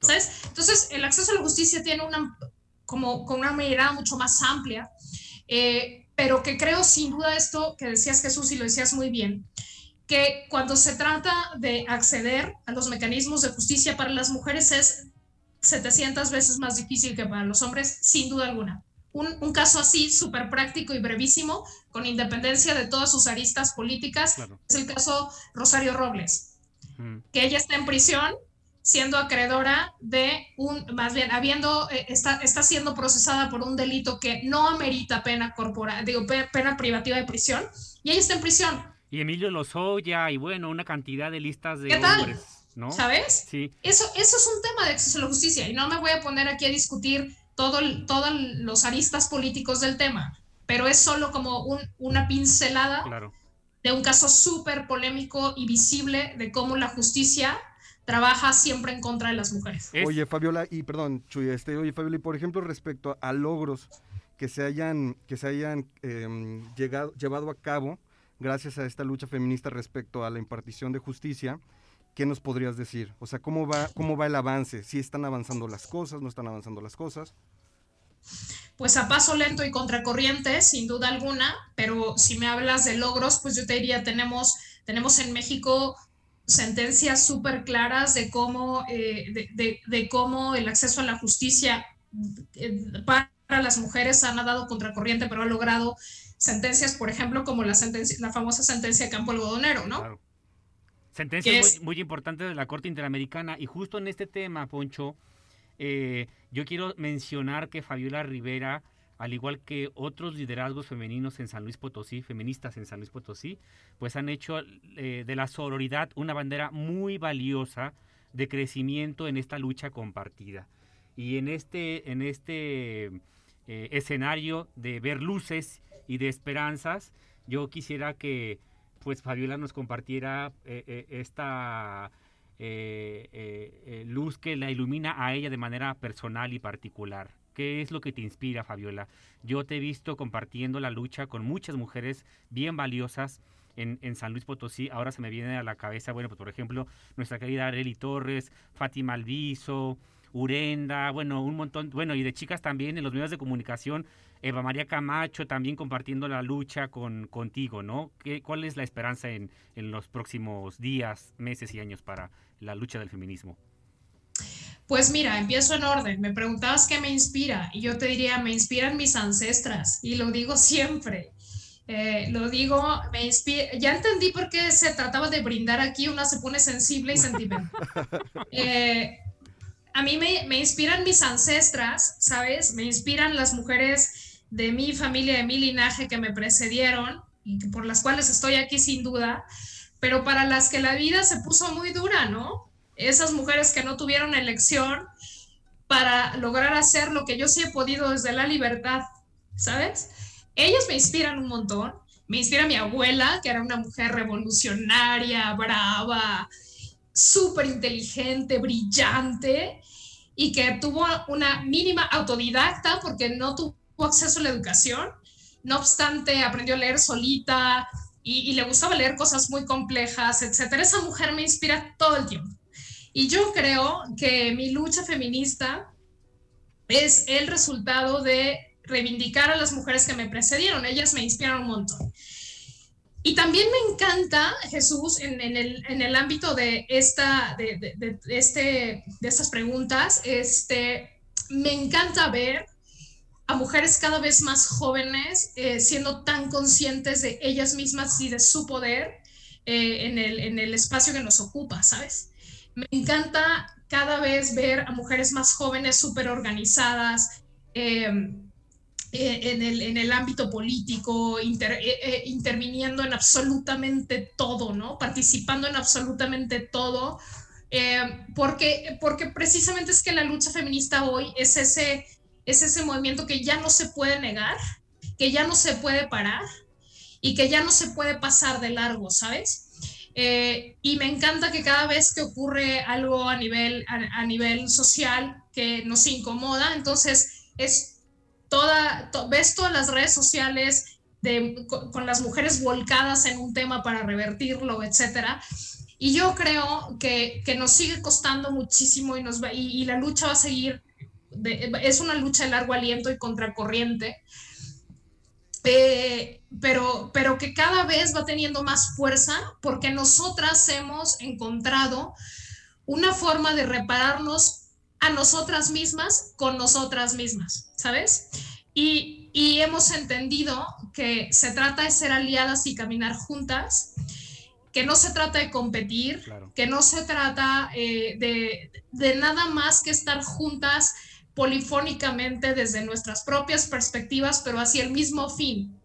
¿Sabes? Entonces, el acceso a la justicia tiene una, como, con una mirada mucho más amplia. Eh, pero que creo sin duda esto que decías Jesús y lo decías muy bien, que cuando se trata de acceder a los mecanismos de justicia para las mujeres es 700 veces más difícil que para los hombres, sin duda alguna. Un, un caso así, súper práctico y brevísimo, con independencia de todas sus aristas políticas, claro. es el caso Rosario Robles, mm. que ella está en prisión siendo acreedora de un, más bien, habiendo, eh, está, está siendo procesada por un delito que no amerita pena corporal, digo, pena privativa de prisión, y ella está en prisión. Y Emilio Lozoya, y bueno, una cantidad de listas de ¿Qué tal? hombres, ¿no? ¿Sabes? Sí. Eso, eso es un tema de acceso a la justicia, y no me voy a poner aquí a discutir todo, todos los aristas políticos del tema, pero es solo como un, una pincelada claro. de un caso súper polémico y visible de cómo la justicia trabaja siempre en contra de las mujeres. Oye, Fabiola, y perdón, Chuy, este, oye, Fabiola, y por ejemplo, respecto a logros que se hayan, que se hayan em, llegado, llevado a cabo gracias a esta lucha feminista respecto a la impartición de justicia, ¿qué nos podrías decir? O sea, ¿cómo va, cómo va el avance? ¿Si están avanzando las cosas, no están avanzando las cosas? Pues a paso lento y contracorriente, sin duda alguna, pero si me hablas de logros, pues yo te diría, tenemos, tenemos en México sentencias súper claras de cómo, eh, de, cómo el acceso a la justicia eh, para las mujeres han dado contracorriente, pero ha logrado sentencias, por ejemplo, como la, sentencia, la famosa sentencia de Campo Algodonero, ¿no? Claro. Sentencia muy, muy, importante de la Corte Interamericana. Y justo en este tema, Poncho, eh, yo quiero mencionar que Fabiola Rivera, al igual que otros liderazgos femeninos en San Luis Potosí, feministas en San Luis Potosí, pues han hecho eh, de la sororidad una bandera muy valiosa de crecimiento en esta lucha compartida. Y en este, en este eh, escenario de ver luces y de esperanzas, yo quisiera que pues Fabiola nos compartiera eh, esta luz que la ilumina a ella de manera personal y particular. ¿Qué es lo que te inspira, Fabiola? Yo te he visto compartiendo la lucha con muchas mujeres bien valiosas en, en, San Luis Potosí. Ahora se me viene a la cabeza, bueno, pues por ejemplo, nuestra querida Areli Torres, Fátima Alviso, Urenda, bueno, un montón, bueno, y de chicas también en los medios de comunicación, Eva María Camacho también compartiendo la lucha con, contigo, ¿no? ¿Qué, ¿Cuál es la esperanza en, en los próximos días, meses y años para la lucha del feminismo? Pues mira, empiezo en orden. Me preguntabas qué me inspira y yo te diría, me inspiran mis ancestras y lo digo siempre. Eh, lo digo, me inspira. Ya entendí por qué se trataba de brindar aquí, una se pone sensible y sentimental. Eh, a mí me, inspiran mis ancestras, ¿sabes? Me inspiran las mujeres de mi familia, de mi linaje que me precedieron y por las cuales estoy aquí sin duda, pero para las que la vida se puso muy dura, ¿no? esas mujeres que no tuvieron elección para lograr hacer lo que yo sí he podido desde la libertad, ¿sabes? Ellas me inspiran un montón. Me inspira mi abuela, que era una mujer revolucionaria, brava, súper inteligente, brillante, y que tuvo una mínima autodidacta porque no tuvo acceso a la educación. No obstante, aprendió a leer solita y, le gustaba leer cosas muy complejas, etc. Esa mujer me inspira todo el tiempo. Y yo creo que mi lucha feminista es el resultado de reivindicar a las mujeres que me precedieron. Ellas me inspiran un montón. Y también me encanta, Jesús, en, el, en el, ámbito de, esta, de, este, de estas preguntas, este, me encanta ver a mujeres cada vez más jóvenes eh, siendo tan conscientes de ellas mismas y de su poder eh, en, el, en el espacio que nos ocupa, ¿sabes? Me encanta cada vez ver a mujeres más jóvenes súper organizadas eh, en, el, en, el, ámbito político, eh, eh, interviniendo en absolutamente todo, ¿no? Participando en absolutamente todo. Em, porque, porque precisamente es que la lucha feminista hoy es ese, es ese movimiento que ya no se puede negar, que ya no se puede parar y que ya no se puede pasar de largo, ¿sabes? Eh, y me encanta que cada vez que ocurre algo a nivel, a, nivel social que nos incomoda, entonces es toda, ves todas las redes sociales de, con, las mujeres volcadas en un tema para revertirlo, etcétera. Y yo creo que, que, nos sigue costando muchísimo y, nos va, y, la lucha va a seguir, es una lucha de largo aliento y contracorriente. Eh, pero, pero que cada vez va teniendo más fuerza porque nosotras hemos encontrado una forma de repararnos a nosotras mismas con nosotras mismas, ¿sabes? Y, y hemos entendido que se trata de ser aliadas y caminar juntas, que no se trata de competir, que no se trata eh, de, de nada más que estar juntas polifónicamente desde nuestras propias perspectivas, pero hacia el mismo fin,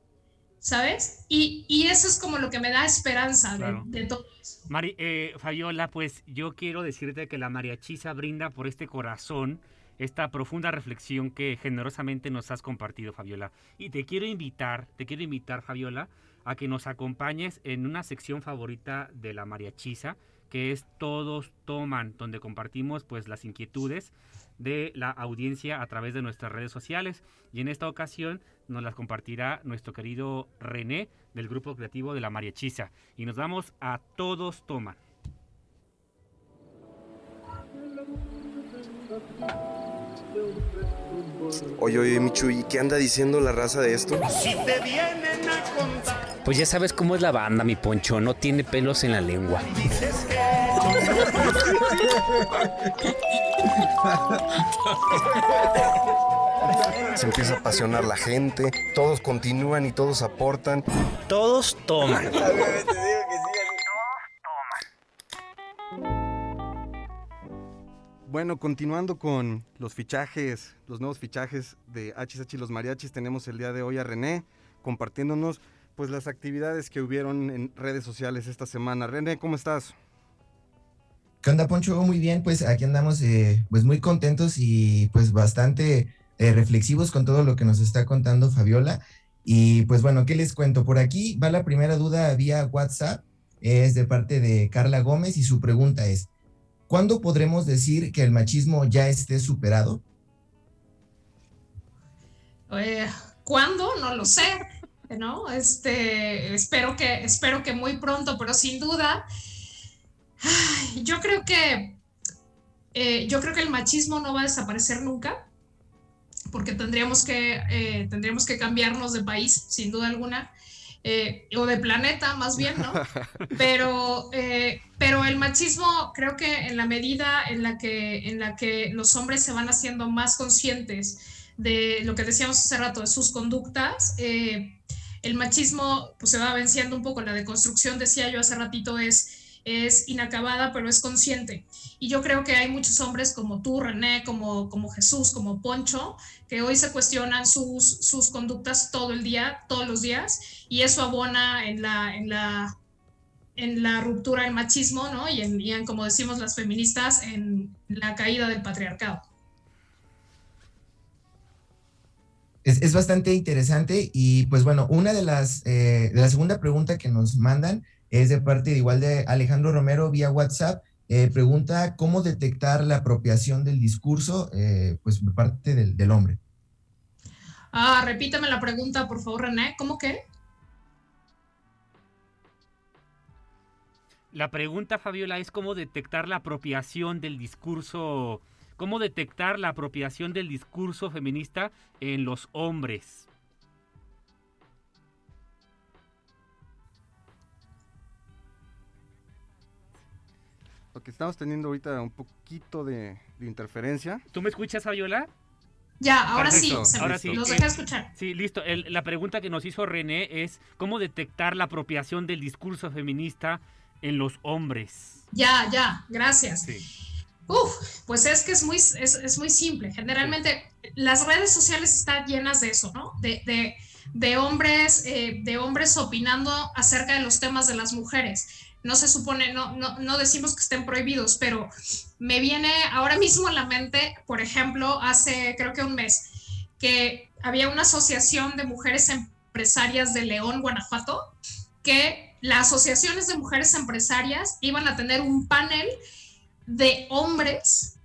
¿sabes? Y, y, eso es como lo que me da esperanza de, todo eso. Mari, eh, Fabiola, pues yo quiero decirte que la mariachisa brinda por este corazón esta profunda reflexión que generosamente nos has compartido, Fabiola. Y te quiero invitar, te quiero invitar, Fabiola, a que nos acompañes en una sección favorita de la mariachiza, que es Todos Toman, donde compartimos pues las inquietudes de la audiencia a través de nuestras redes sociales. Y en esta ocasión nos las compartirá nuestro querido René del grupo creativo de la mariachiza. Y nos vamos a Todos Toman. Oye, oye, Michu, ¿y qué anda diciendo la raza de esto? Pues ya sabes cómo es la banda, mi poncho. No tiene pelos en la lengua. Se empieza a apasionar la gente, todos continúan y todos aportan. Todos toman. Bueno, continuando con los fichajes, los nuevos fichajes de HSH y los mariachis, tenemos el día de hoy a René compartiéndonos pues las actividades que hubieron en redes sociales esta semana. René, ¿cómo estás? ¿Qué onda, Poncho? Muy bien, pues aquí andamos eh, pues muy contentos y pues bastante eh, reflexivos con todo lo que nos está contando Fabiola. Y pues bueno, ¿qué les cuento? Por aquí va la primera duda vía WhatsApp, es de parte de Carla Gómez y su pregunta es, ¿cuándo podremos decir que el machismo ya esté superado? Eh, ¿Cuándo? No lo sé, ¿no? Este, espero que, espero que muy pronto, pero sin duda, yo creo que, eh, yo creo que el machismo no va a desaparecer nunca, porque tendríamos que, eh, tendríamos que cambiarnos de país, sin duda alguna. Eh, o de planeta más bien, ¿no? Pero, eh, pero el machismo creo que en la medida en la, que, en la que los hombres se van haciendo más conscientes de lo que decíamos hace rato, de sus conductas, eh, el machismo pues, se va venciendo un poco. La deconstrucción, decía yo hace ratito, es es inacabada, pero es consciente. Y yo creo que hay muchos hombres como tú, René, como, como Jesús, como Poncho, que hoy se cuestionan sus, sus conductas todo el día, todos los días, y eso abona en la, en la, en la ruptura del machismo, ¿no? Y en, y en, como decimos las feministas, en la caída del patriarcado. Es, es bastante interesante y pues bueno, una de las, eh, de la segunda pregunta que nos mandan es de parte de igual de Alejandro Romero vía WhatsApp. Eh, pregunta cómo detectar la apropiación del discurso eh, pues por parte del, del, hombre. Ah, repítame la pregunta, por favor, René. ¿Cómo qué? La pregunta, Fabiola, es cómo detectar la apropiación del discurso, cómo detectar la apropiación del discurso feminista en los hombres. que estamos teniendo ahorita un poquito de, de, interferencia. ¿Tú me escuchas, Fabiola? Ya, ahora Perfecto. sí, ahora sí. Los dejé escuchar. Sí, listo. El, la pregunta que nos hizo René es cómo detectar la apropiación del discurso feminista en los hombres. Ya, ya, gracias. Sí. Uf, pues es que es muy, es, es muy simple. Generalmente las redes sociales están llenas de eso, ¿no? De, de, de hombres, eh, de hombres opinando acerca de los temas de las mujeres no se supone, no, no, no decimos que estén prohibidos, pero me viene ahora mismo a la mente, por ejemplo, hace creo que un mes, que había una asociación de mujeres empresarias de León, Guanajuato, que las asociaciones de mujeres empresarias iban a tener un panel de hombres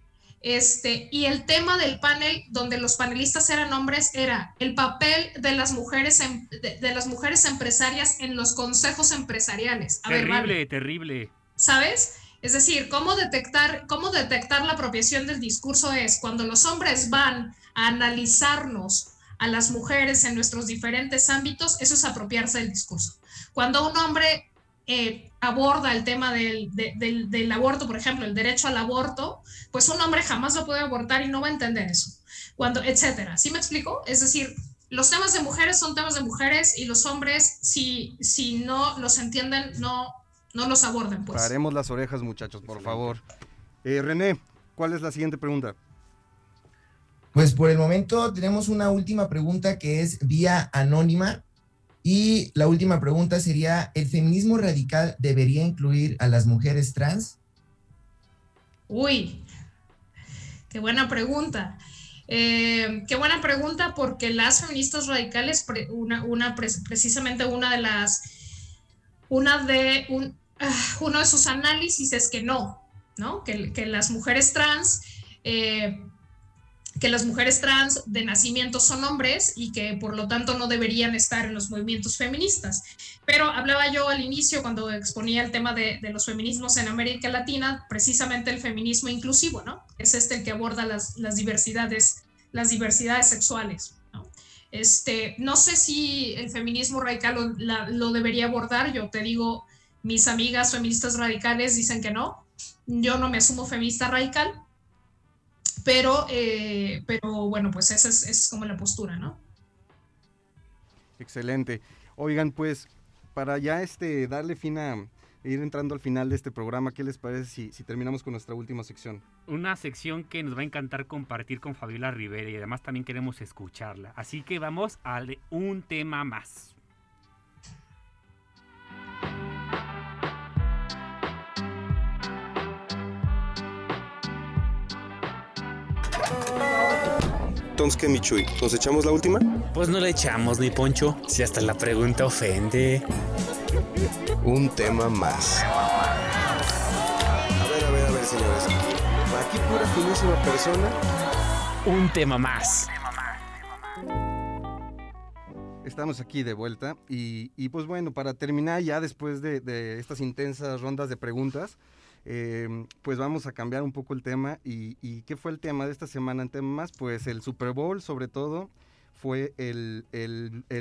este, y el tema del panel, donde los panelistas eran hombres, era el papel de las mujeres, en, de, de, las mujeres empresarias en los consejos empresariales. A terrible, ver, terrible. ¿Sabes? Es decir, cómo detectar, cómo detectar la apropiación del discurso es cuando los hombres van a analizarnos a las mujeres en nuestros diferentes ámbitos, eso es apropiarse del discurso. Cuando un hombre eh, aborda el tema del, de, del, del, aborto, por ejemplo, el derecho al aborto, pues un hombre jamás lo puede abortar y no va a entender eso. Cuando, etcétera. ¿Sí me explico? Es decir, los temas de mujeres son temas de mujeres y los hombres, si, si no los entienden, no, no los aborden. Pues. Paremos las orejas, muchachos, por favor. Eh, René, ¿cuál es la siguiente pregunta? Pues por el momento tenemos una última pregunta que es vía anónima y la última pregunta sería, ¿el feminismo radical debería incluir a las mujeres trans? Uy, qué buena pregunta. Eh, qué buena pregunta, porque las feministas radicales, una, precisamente una de las, una de, ah, uno de sus análisis es que no, ¿no? Que, que las mujeres trans eh, que las mujeres trans de nacimiento son hombres y que por lo tanto no deberían estar en los movimientos feministas. Pero hablaba yo al inicio cuando exponía el tema de, los feminismos en América Latina, precisamente el feminismo inclusivo, ¿no? Es este el que aborda las, diversidades, las diversidades sexuales. Este, no sé si el feminismo radical lo, lo debería abordar, yo te digo, mis amigas feministas radicales dicen que no, yo no me asumo feminista radical, pero, eh, pero bueno, pues esa es, como la postura, ¿no? Excelente. Oigan, pues para ya este darle fin a ir entrando al final de este programa, ¿qué les parece si, si, terminamos con nuestra última sección? Una sección que nos va a encantar compartir con Fabiola Rivera y además también queremos escucharla. Así que vamos a un tema más. Entonces, ¿qué, Michui? ¿Nos echamos la última? Pues no le echamos, ni Poncho, si hasta la pregunta ofende. Un tema más. A ver, a ver, a ver, señores. Aquí pura finísima persona. Un tema más. Estamos aquí de vuelta y, pues bueno, para terminar ya después de, de estas intensas rondas de preguntas, Em, pues vamos a cambiar un poco el tema. Y, qué fue el tema de esta semana en temas? Pues el Super Bowl, sobre todo, fue el,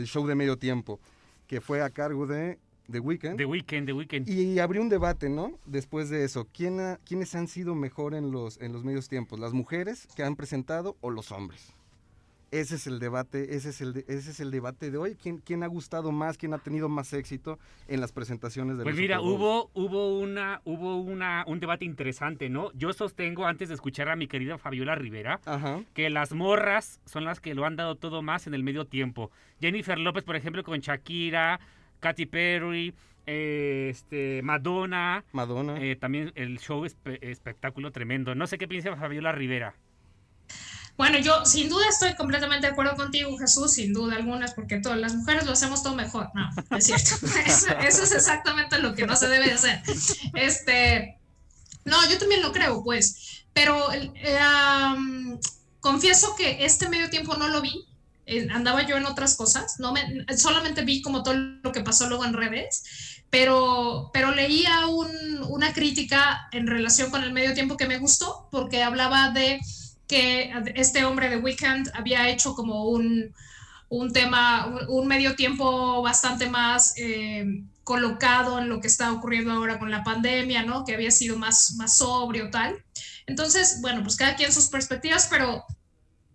show de medio tiempo, que fue a cargo de The Weeknd. The Weeknd, The Weeknd. Y abrió un debate, ¿no? Después de eso, ¿quién ¿quiénes han sido mejor en los, en los medios tiempos? ¿Las mujeres que han presentado o los hombres? Ese es el debate, ese es el, ese es el debate de hoy. ¿Quién, ¿Quién ha gustado más, quién ha tenido más éxito en las presentaciones de Pues mira, hubo, hubo una, hubo una, un debate interesante, ¿no? Yo sostengo, antes de escuchar a mi querida Fabiola Rivera, que las morras son las que lo han dado todo más en el medio tiempo. Jennifer López, por ejemplo, con Shakira, Katy Perry, eh, este, Madonna. Madonna. Eh, también el show es espectáculo tremendo. No sé qué piensa Fabiola Rivera. Bueno, yo sin duda estoy completamente de acuerdo contigo, Jesús, sin duda alguna, porque todas las mujeres lo hacemos todo mejor. No, es cierto. Eso, es exactamente lo que no se debe hacer. Este, no, yo también lo creo, pues, pero confieso que este medio tiempo no lo vi. Andaba yo en otras cosas, no me, solamente vi como todo lo que pasó luego en redes, pero, pero leía una crítica en relación con el medio tiempo que me gustó, porque hablaba de que este hombre de Weekend había hecho como un, un tema, un, medio tiempo bastante más eh, colocado en lo que está ocurriendo ahora con la pandemia, ¿no? Que había sido más, más sobrio, tal. Entonces, bueno, pues cada quien sus perspectivas, pero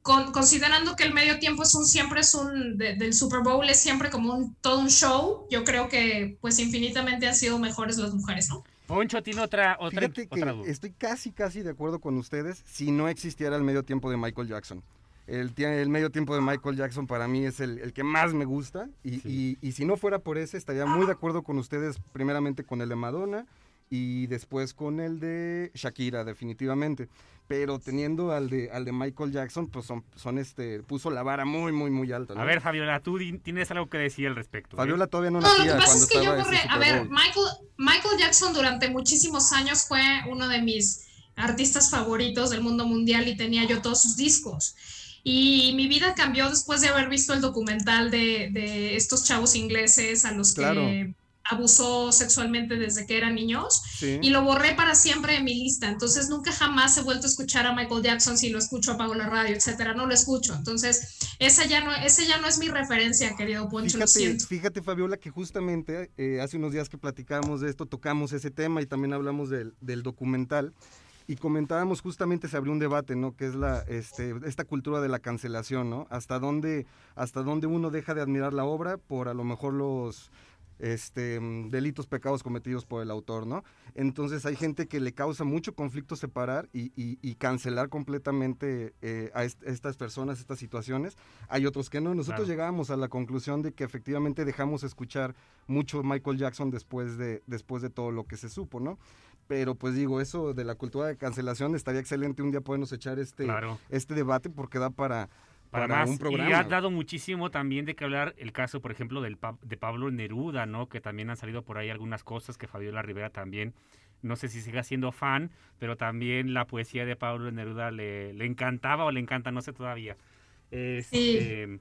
con, considerando que el medio tiempo es un, siempre es un, del Super Bowl es siempre como un, todo un show, yo creo que pues infinitamente han sido mejores las mujeres, ¿no? Poncho tiene otra, otra, Fíjate que Estoy casi, casi de acuerdo con ustedes si no existiera el medio tiempo de Michael Jackson. El, el medio tiempo de Michael Jackson para mí es el, que más me gusta y, y, si no fuera por ese estaría muy de acuerdo con ustedes primeramente con el de Madonna y después con el de Shakira definitivamente pero teniendo al de al de Michael Jackson pues son, son este puso la vara muy muy muy alta a ver Fabiola tú tienes algo que decir al respecto ¿eh? Fabiola todavía no nacía no, lo que pasa es que yo a ver Michael Michael Jackson durante muchísimos años fue uno de mis artistas favoritos del mundo mundial y tenía yo todos sus discos. Y mi vida cambió después de haber visto el documental de, de estos chavos ingleses a los que abusó sexualmente desde que eran niños y lo borré para siempre de mi lista. Entonces nunca jamás he vuelto a escuchar a Michael Jackson si lo escucho apago la radio, etcétera, no lo escucho. Entonces, esa ya no ese ya no es mi referencia, querido Poncho, fíjate, Fíjate Fabiola que justamente eh, hace unos días que platicábamos de esto, tocamos ese tema y también hablamos del, del documental y comentábamos justamente se abrió un debate, ¿no? Que es la este, esta cultura de la cancelación, ¿no? Hasta dónde hasta dónde uno deja de admirar la obra por a lo mejor los este, mm, delitos, pecados cometidos por el autor, ¿no? Entonces hay gente que le causa mucho conflicto separar y, y- y cancelar completamente eh, a est- estas personas, estas situaciones. Hay otros que no. Nosotros Claro. llegábamos a la conclusión de que efectivamente dejamos escuchar mucho Michael Jackson después de, después de todo lo que se supo, ¿no? Pero pues digo, eso de la cultura de cancelación estaría excelente un día podernos echar este, Claro. este debate porque da para, para, para más. un programa. Y ha dado muchísimo también de que hablar el caso, por ejemplo, del Pa- de Pablo Neruda, ¿no? Que también han salido por ahí algunas cosas que Fabiola Rivera también, no sé si siga siendo fan, pero también la poesía de Pablo Neruda le, le encantaba o le encanta, no sé todavía. Este,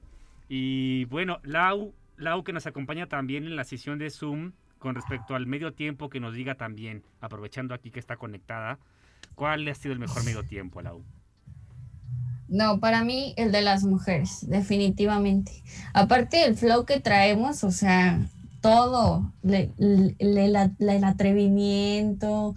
Y bueno, Lau, Lau que nos acompaña también en la sesión de Zoom con respecto al medio tiempo, que nos diga también, aprovechando aquí que está conectada, ¿cuál ha sido el mejor medio tiempo, Lau? No, para mí el de las mujeres, definitivamente. Aparte del flow que traemos, o sea, todo, le- le- le- la- la- el atrevimiento,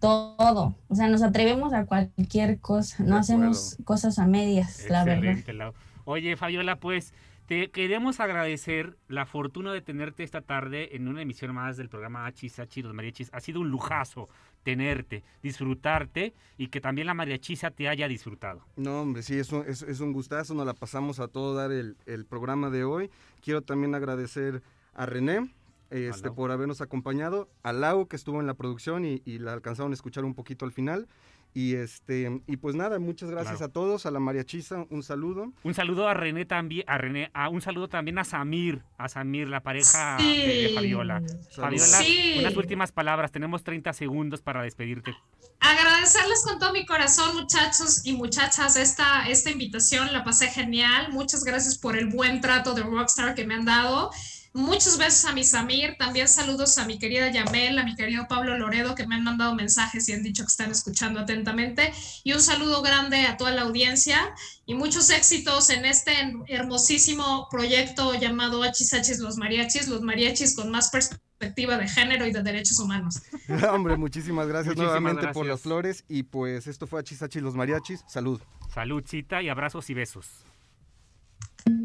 todo. O sea, nos atrevemos a cualquier cosa, no hacemos cosas a medias, la verdad. Lau. Oye, Fabiola, pues te queremos agradecer la fortuna de tenerte esta tarde en una emisión más del programa Hachis, Hachis, los mariachis. Ha sido un lujazo tenerte, disfrutarte y que también la mariachisa te haya disfrutado. No, hombre, sí, es un, es, es un gustazo, nos la pasamos a todo dar el, el programa de hoy. Quiero también agradecer a René este, por habernos acompañado, a Lau que estuvo en la producción y, y la alcanzaron a escuchar un poquito al final. Y este y pues nada, muchas gracias Claro. a todos, a la mariachisa, un saludo. Un saludo a René también, a René, a un saludo también a Samir, a Samir, la pareja de. Fabiola. Fabiola, Sí. unas últimas palabras, tenemos 30 segundos para despedirte. Agradecerles con todo mi corazón, muchachos y muchachas, esta, esta invitación. La pasé genial. Muchas gracias por el buen trato de Rockstar que me han dado. Muchos besos a mi Samir. También saludos a mi querida Yamel, a mi querido Pablo Loredo, que me han mandado mensajes y han dicho que están escuchando atentamente. Y un saludo grande a toda la audiencia y muchos éxitos en este hermosísimo proyecto llamado Hachis Hachis Los Mariachis, los mariachis con más perspectiva de género y de derechos humanos. Hombre, muchísimas gracias Muchísimas nuevamente por las flores. Y pues esto fue Achisachi los mariachis. Salud. Salud, cita y abrazos y besos.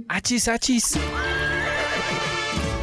Achis, achis.